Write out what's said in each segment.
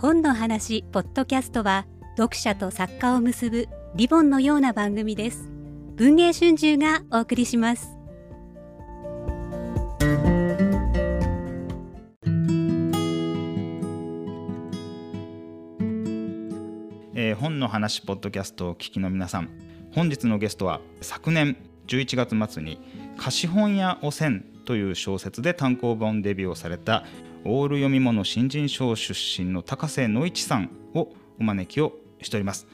本の話ポッドキャストは読者と作家を結ぶリボンのような番組です。文藝春秋がお送りします。えー、本の話ポッドキャストを聞きの皆さん本日のゲストは昨年11月末に貸本屋汚染という小説で単行本デビューをされたオール読み物新人賞出身の高瀬野一さんをお招きをしております。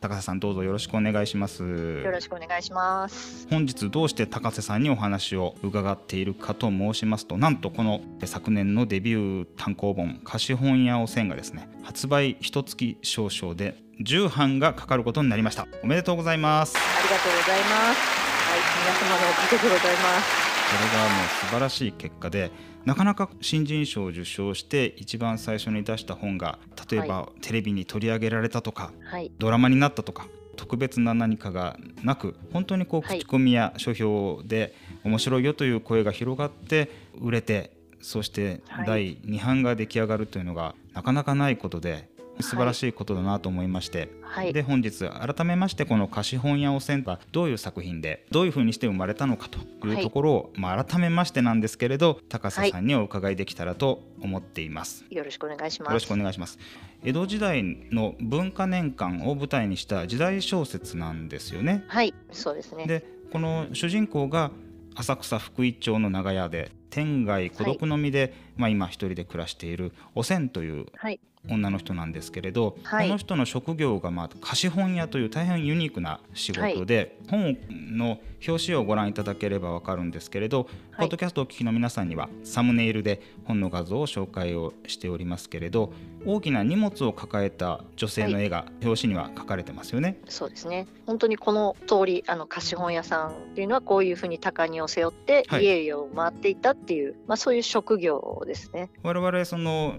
高瀬さんどうぞよろしくお願いします。よろしくお願いします。本日どうして高瀬さんにお話を伺っているかと申しますとなんとこの昨年のデビュー単行本貸本屋汚染がですね発売一月少々で10版がかかることになりました。おめでとうございます。ありがとうございます。はい皆様のおかげでございます。これがもう素晴らしい結果でなかなか新人賞を受賞して一番最初に出した本が例えばテレビに取り上げられたとか、はい、ドラマになったとか特別な何かがなく本当にこう口コミや書評で面白いよという声が広がって売れてそして第2版が出来上がるというのがなかなかないことで素晴らしいことだなと思いまして、はい、で本日改めましてこの貸本屋汚染はどういう作品でどういうふうにして生まれたのかというところを、はい、まあ、改めましてなんですけれど高瀬さんにお伺いできたらと思っています、はい、よろしくお願いします。よろしくお願いします。江戸時代の文化年間を舞台にした時代小説なんですよね。はいそうですね。でこの主人公が浅草福井町の長屋で天涯孤独の身で、はい、まあ、今一人で暮らしているおせんという女の人なんですけれど、はい、この人の職業がまあ貸本屋という大変ユニークな仕事で、はい、本の表紙をご覧いただければ分かるんですけれど、はい、ポッドキャストをお聞きの皆さんにはサムネイルで本の画像を紹介をしておりますけれど大きな荷物を抱えた女性の絵が表紙には描かれてますよね。そうですね。本当にこの通りあの貸本屋さんっていうのはこういうふうに高荷を背負って家々を回っていたっていう、まあ、そういう職業ですね。我々その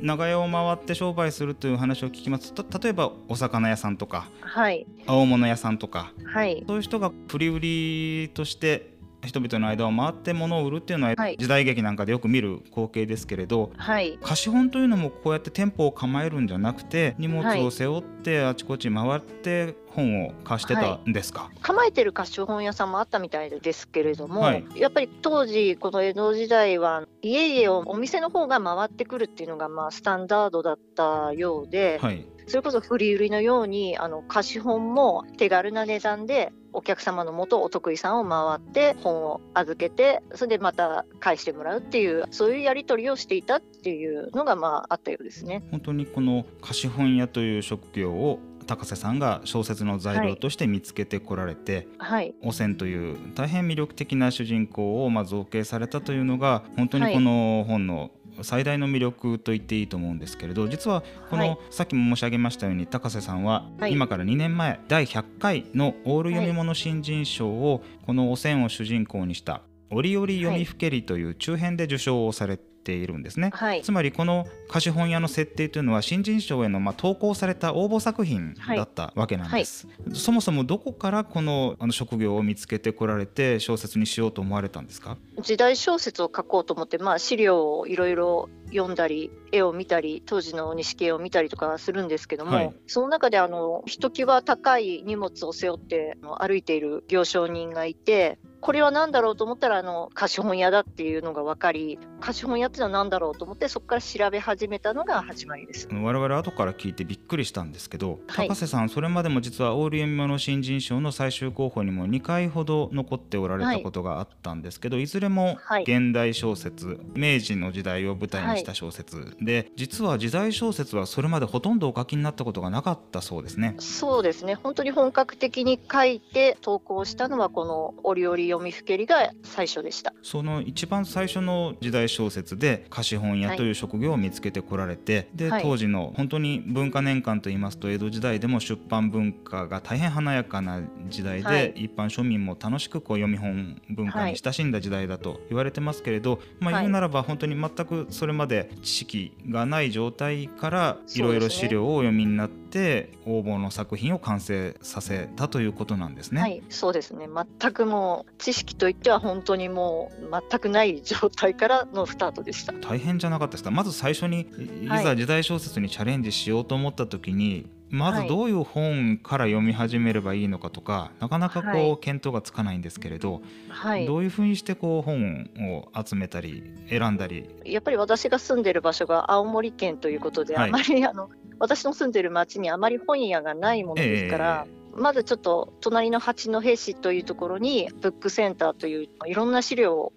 長屋を回って商売するという話を聞きます。と例えばお魚屋さんとか、はい、青物屋さんとか、はい、そういう人が振り売りとして人々の間を回って物を売るっていうのは時代劇なんかでよく見る光景ですけれど、はい、貸本というのもこうやって店舗を構えるんじゃなくて荷物を背負ってあちこち回って本を貸してたんですか、はい、構えてる貸本屋さんもあったみたいですけれども、はい、やっぱり当時この江戸時代は家々をお店の方が回ってくるっていうのがまあスタンダードだったようで、はい、それこそ振り売りのようにあの貸本も手軽な値段でお客様のもとお得意さんを回って本を預けてそれでまた返してもらうっていうそういうやり取りをしていたっていうのがまああったようですね。本当にこの貸本屋という職業を高瀬さんが小説の材料として見つけてこられて、はい、汚染という大変魅力的な主人公をま造形されたというのが本当にこの本の最大の魅力と言っていいと思うんですけれど実はこの、さっきも申し上げましたように高瀬さんは、今から2年前第100回のオール読み物新人賞をこの汚染を主人公にした「折々読みふけり」という中編で受賞をされてているんですね、はい、つまりこの貸本屋の設定というのは新人賞へのまあ投稿された応募作品だったわけなんです、はい。はい、そもそもどこからこのあの職業を見つけてこられて小説にしようと思われたんですか？時代小説を書こうと思って、まあ、資料をいろいろ読んだり絵を見たり当時の錦絵を見たりとかするんですけども、その中であのひときわ高い荷物を背負って歩いている行商人がいてこれは何だろうと思ったらあの貸本屋だっていうのが分かり貸本屋ってのは何だろうと思ってそこから調べ始めたのが始まりです。我々後から聞いてびっくりしたんですけど、はい、高瀬さんそれまでも実はオール読み物新人賞の最終候補にも2回ほど残っておられたことがあったんですけど、はい、いずれも現代小説、明治の時代を舞台にした小説、はい、で実は時代小説はそれまでほとんどお書きになったことがなかったそうですね。そうですね。本当に本格的に書いて投稿したのはこの読みふけりが最初でした。その一番最初の時代小説で貸本屋とい。う職業を見つけてこられて、はい、で当時の本当に文化年間といいますと江戸時代でも出版文化が大変華やかな時代で、はい、一般庶民も楽しくこう読み本文化に親しんだ時代だと言われてますけれど、まあ、言うならば本当に全くそれまで知識がない状態からいろいろ資料をお読みになってて応募の作品を完成させたということなんですね。はい、そうですね。全くもう知識といっては本当にもう全くない状態からのスタートでした。大変じゃなかったですか？まず最初にいざ時代小説にチャレンジしようと思った時に、まずどういう本から読み始めればいいのかとか、なかなかこう見当がつかないんですけれど、はい、どういうふうにしてこう本を集めたり選んだり？やっぱり私が住んでる場所が青森県ということで、はい、あまりあの私の住んでる町にあまり本屋がないものですから、えー、まずちょっと隣の八戸市というところにブックセンターといういろんな資料を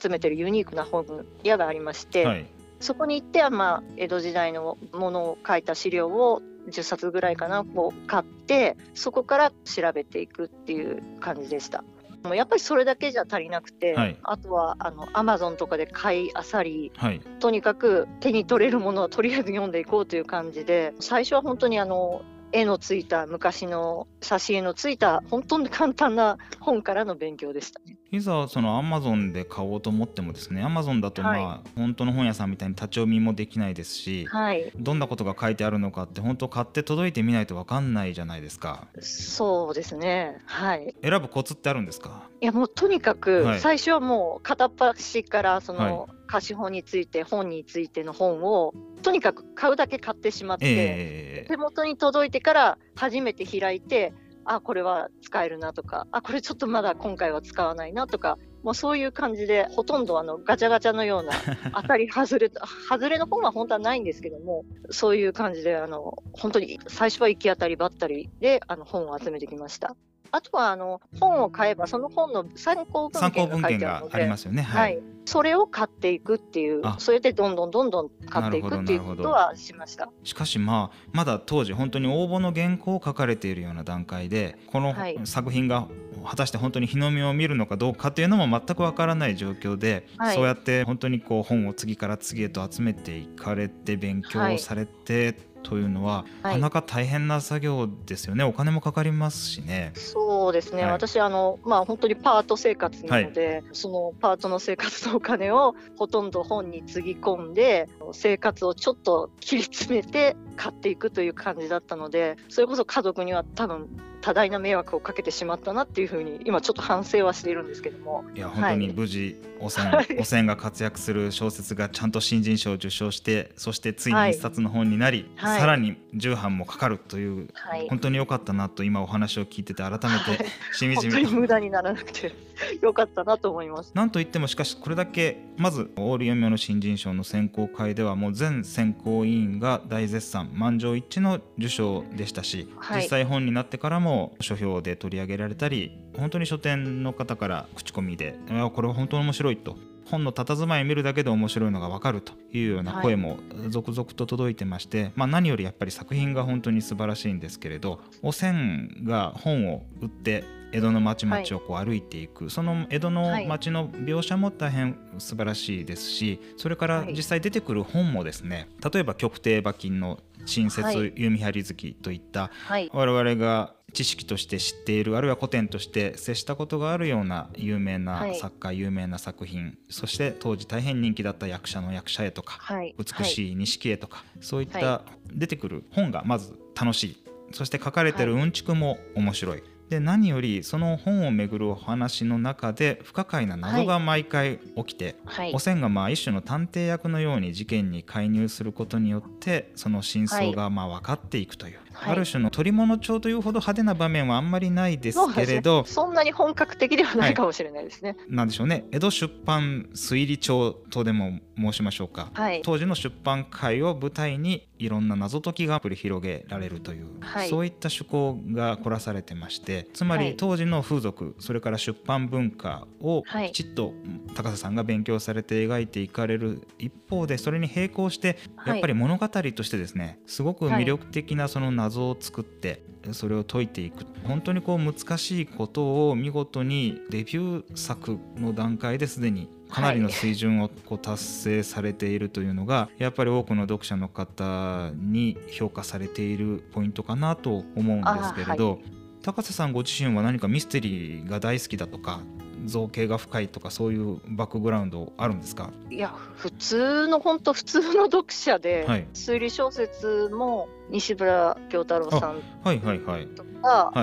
集めてるユニークな本屋がありまして、はい、そこに行っては、まあ、江戸時代のものを書いた資料を10冊ぐらいかなこう買ってそこから調べていくっていう感じでした。もやっぱりそれだけじゃ足りなくて、はい、あとはあのアマゾンとかで買いあさり、はい、とにかく手に取れるものをとりあえず読んでいこうという感じで最初は本当にあの絵のついた昔の挿絵のついた本当に簡単な本からの勉強でしたね。いざそのアマゾンで買おうと思ってもですねアマゾンだとまあ、はい、本当の本屋さんみたいに立ち読みもできないですし、はい、どんなことが書いてあるのかって本当買って届いてみないと分かんないじゃないですか。そうですね。はい。選ぶコツってあるんですか？いやもうとにかく最初はもう片っ端からその、貸本について本についての本をとにかく買うだけ買ってしまって、えー、手元に届いてから初めて開いてあこれは使えるなとかあこれちょっとまだ今回は使わないなとかもうそういう感じでほとんどあのガチャガチャのような 当たり外れ外れの本は本当はないんですけどもそういう感じであの本当に最初は行き当たりばったりであの本を集めてきました。あとはあの本を買えばその本の参考文献が書いてあるのでありますよね、はい、はい、それを買っていくっていうそれでどんどんどんどん買っていくっていうことはしました。しかしまあまだ当時本当に応募の原稿を書かれているような段階でこの作品が果たして本当に日の目を見るのかどうかというのも全くわからない状況で、はい、そうやって本当にこう本を次から次へと集めていかれて勉強されて、はいというのは、なかなか大変な作業ですよね、お金もかかりますしね。そうですね、はい、私あの、まあ、本当にパート生活なので、はい、そのパートの生活のお金をほとんど本につぎ込んで、生活をちょっと切り詰めて買っていくという感じだったので、それこそ家族には多分多大な迷惑をかけてしまったなっていうふうに今ちょっと反省はしているんですけども。いや本当に無事、汚染、はい、汚染が活躍する小説がちゃんと新人賞を受賞してそしてついに一冊の本になり、はい、さらに重版もかかるという、はい、本当に良かったなと今お話を聞いてて改めてしみじみ、はい、本当に無駄にならなくて 良かったなと思います。なんといってもしかしこれだけまずオール読みの新人賞の選考会ではもう全選考委員が大絶賛満場一致の受賞でしたし、実際本になってからもも書評で取り上げられたり本当に書店の方から口コミで「これは本当に面白い」と本の佇まいを見るだけで面白いのが分かるというような声も続々と届いてまして、はい、まあ、何よりやっぱり作品が本当に素晴らしいんですけれどお千が本を売って江戸の町々をこう歩いていく、はい、その江戸の町の描写も大変素晴らしいですしそれから実際出てくる本もですね例えば「極低馬琴の新説弓張月」といった、はい、我々が知識として知っているあるいは古典として接したことがあるような有名な作家、はい、有名な作品そして当時大変人気だった役者の役者絵とか、はい、美しい錦絵とか、そういった出てくる本がまず楽しい。そして書かれてるうんちくも面白い。で何よりその本をめぐるお話の中で不可解な謎が毎回起きて、はい、おせんがまあ一種の探偵役のように事件に介入することによってその真相がまあ分かっていくという、はい、ある種の取り物帳というほど派手な場面はあんまりないですけれどそんなに本格的ではないかもしれないですね。なんでしょうね。江戸出版推理帳とでも申しましょうか、はい、当時の出版界を舞台にいろんな謎解きが繰り広げられるという、はい、そういった趣向が凝らされてましてつまり当時の風俗それから出版文化をきちっと高瀬さんが勉強されて描いていかれる一方でそれに並行してやっぱり物語としてですねすごく魅力的なその謎を作ってそれを解いていく。本当にこう難しいことを見事にデビュー作の段階ですでにかなりの水準をこう達成されているというのが、やっぱり多くの読者の方に評価されているポイントかなと思うんですけれど、はい、高瀬さんご自身は何かミステリーが大好きだとか造形が深いとかそういうバックグラウンドあるんですか？いや普通の本当普通の読者で、はい、推理小説も西村京太郎さんとか、はいはいは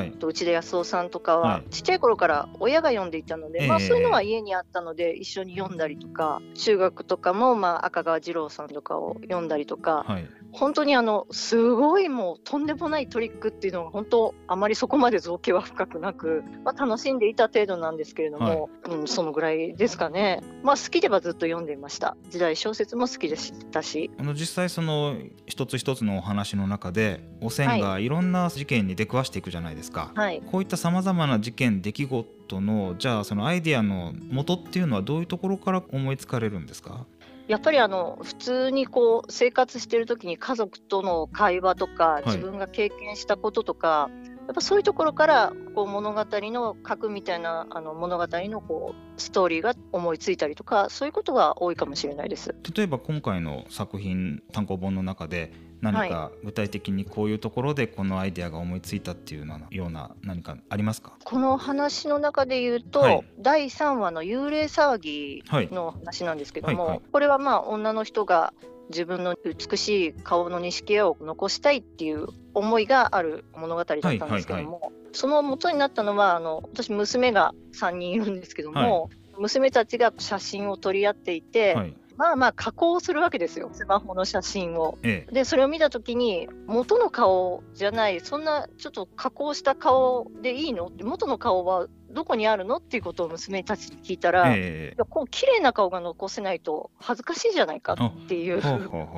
い、と内田康夫さんとかは、ちっちゃい頃から親が読んでいたので、まあ、そういうのは家にあったので一緒に読んだりとか中学とかも、まあ、赤川次郎さんとかを読んだりとか、はい、本当にあのすごいもうとんでもないトリックっていうのが本当あまりそこまで造形は深くなく、まあ、楽しんでいた程度なんですけれども、はい、うん、そのぐらいですかね、まあ、好きではずっと読んでいました。時代小説も好きでしたし。あの実際その一つ一つのお話の中で汚染がいろんな事件に出くわしていくじゃないですか、はい、こういったさまざまな事件出来事のじゃあそのアイデアの元っていうのはどういうところから思いつかれるんですか？やっぱりあの普通にこう生活してる時に家族との会話とか自分が経験したこととか、はい、やっぱそういうところからこう物語の核みたいなあの物語のこうストーリーが思いついたりとかそういうことが多いかもしれないです。例えば今回の作品単行本の中で何か具体的にこういうところでこのアイデアが思いついたっていうような何かありますか？この話の中で言うと、はい、第3話の幽霊騒ぎの話なんですけども、はいはいはい、これはまあ女の人が自分の美しい顔の錦絵を残したいっていう思いがある物語だったんですけども、はいはいはい、その元になったのはあの私娘が3人いるんですけども、娘たちが写真を撮り合っていて、まあまあ加工するわけですよスマホの写真を。ええ、でそれを見た時に元の顔じゃないそんなちょっと加工した顔でいいの？って元の顔はどこにあるの？っていうことを娘たちに聞いたら、えー、いやこう綺麗な顔が残せないと恥ずかしいじゃないかっていう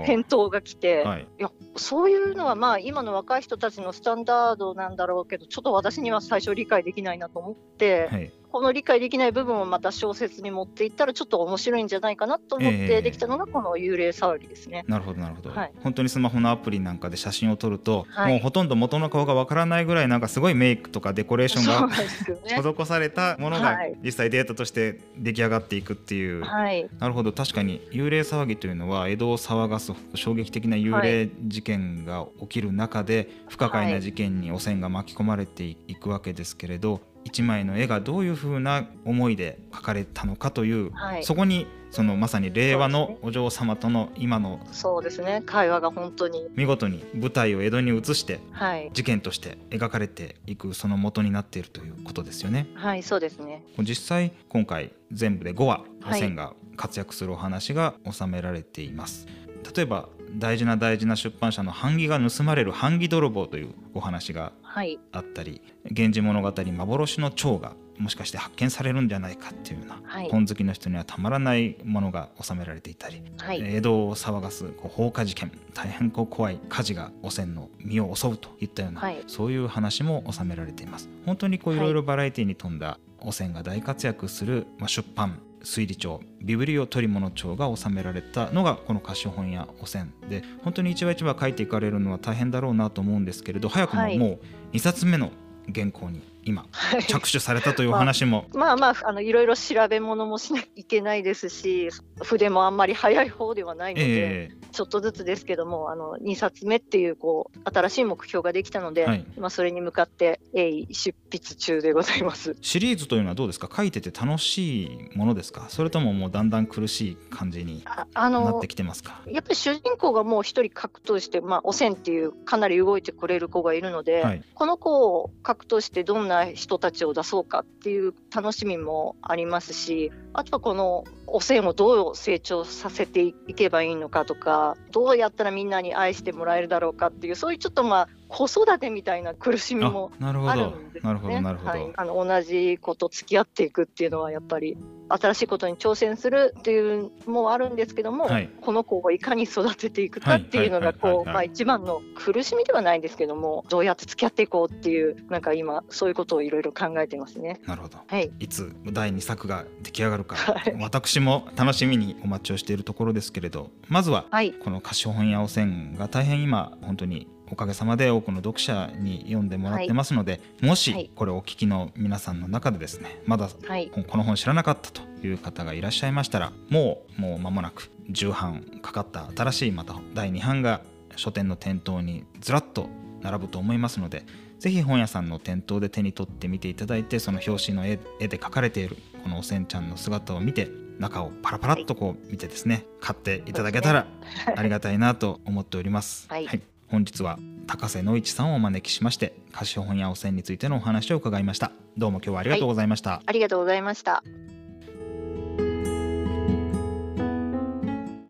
返答が来て、はい、いやそういうのはまあ今の若い人たちのスタンダードなんだろうけどちょっと私には最初理解できないなと思って、はい、この理解できない部分をまた小説に持っていったらちょっと面白いんじゃないかなと思ってできたのがこの幽霊騒ぎですね。えー、なるほどなるほど、はい、本当にスマホのアプリなんかで写真を撮ると、もうほとんど元の顔がわからないぐらいなんかすごいメイクとかデコレーションが、ね、施されたものが実際データとして出来上がっていくっていう、はい、なるほど。確かに幽霊騒ぎというのは江戸を騒がす衝撃的な幽霊事件が起きる中で不可解な事件に汚染が巻き込まれていくわけですけれど一枚の絵がどういうふうな思いで描かれたのかという、はい、そこにそのまさに令和のお嬢様との今のそうですね。会話が本当に。見事に舞台を江戸に移して、はい、事件として描かれていくその元になっているということですよね。はいそうですね。実際今回全部で5話路線が活躍するお話が収められています。例えば大事な大事な出版社の版木が盗まれる版木泥棒というお話があったり「源氏物語幻の蝶」がもしかして発見されるんじゃないかっていうような、はい、本好きの人にはたまらないものが収められていたり、はい、江戸を騒がすこう放火事件大変こう怖い火事が汚染の身を襲うといったような、はい、そういう話も収められています。本当にこういろいろバラエティに富んだ汚染が大活躍する、まあ、出版推理帳ビブリオ取物帳が収められたのがこの貸本や汚染で本当に一話一話書いていかれるのは大変だろうなと思うんですけれど早くももう2冊目の原稿に今、着手されたというお話も、まあ、まあまああのいろいろ調べ物もしなきゃいけないですし筆もあんまり早い方ではないので、えー、ちょっとずつですけどもあの2冊目っていうこう新しい目標ができたので、はい、まあ、それに向かって鋭意出筆中でございます。シリーズというのはどうですか？書いてて楽しいものですか？それとももうだんだん苦しい感じになってきてますか？やっぱり主人公がもう一人格闘して、まあ、汚染っていうかなり動いてくれる子がいるので、はい、この子を格闘してどんな人たちを出そうかっていう楽しみもありますしあとはこの汚染をどう成長させていけばいいのかとかどうやったらみんなに愛してもらえるだろうかっていうそういうちょっとまあ子育てみたいな苦しみもあるんですね。なるほどなるほど、はい、あの同じ子と付き合っていくっていうのはやっぱり新しいことに挑戦するっていうのもあるんですけども、はい、この子をいかに育てていくかっていうのがこうまあ一番の苦しみではないんですけどもどうやって付き合っていこうっていうなんか今そういうことをいろいろ考えてますね。なるほど。はい。いつ第2作が出来上がるか、はい、私も楽しみにお待ちをしているところですけれどまずはこの貸本屋汚染が大変今本当におかげさまで多くの読者に読んでもらってますので、はい、もしこれお聞きの皆さんの中でですねまだこの本知らなかったという方がいらっしゃいましたらもうもう間もなく重版かかった新しいまた第2版が書店の店頭にずらっと並ぶと思いますのでぜひ本屋さんの店頭で手に取ってみていただいてその表紙の絵で描かれているこのおせんちゃんの姿を見て中をパラパラっとこう見てですね買っていただけたらありがたいなと思っております。はい、はい本日は高瀬野一さんをお招きしまして貸本や汚染についてのお話を伺いました。どうも今日はありがとうございました、はい、ありがとうございました。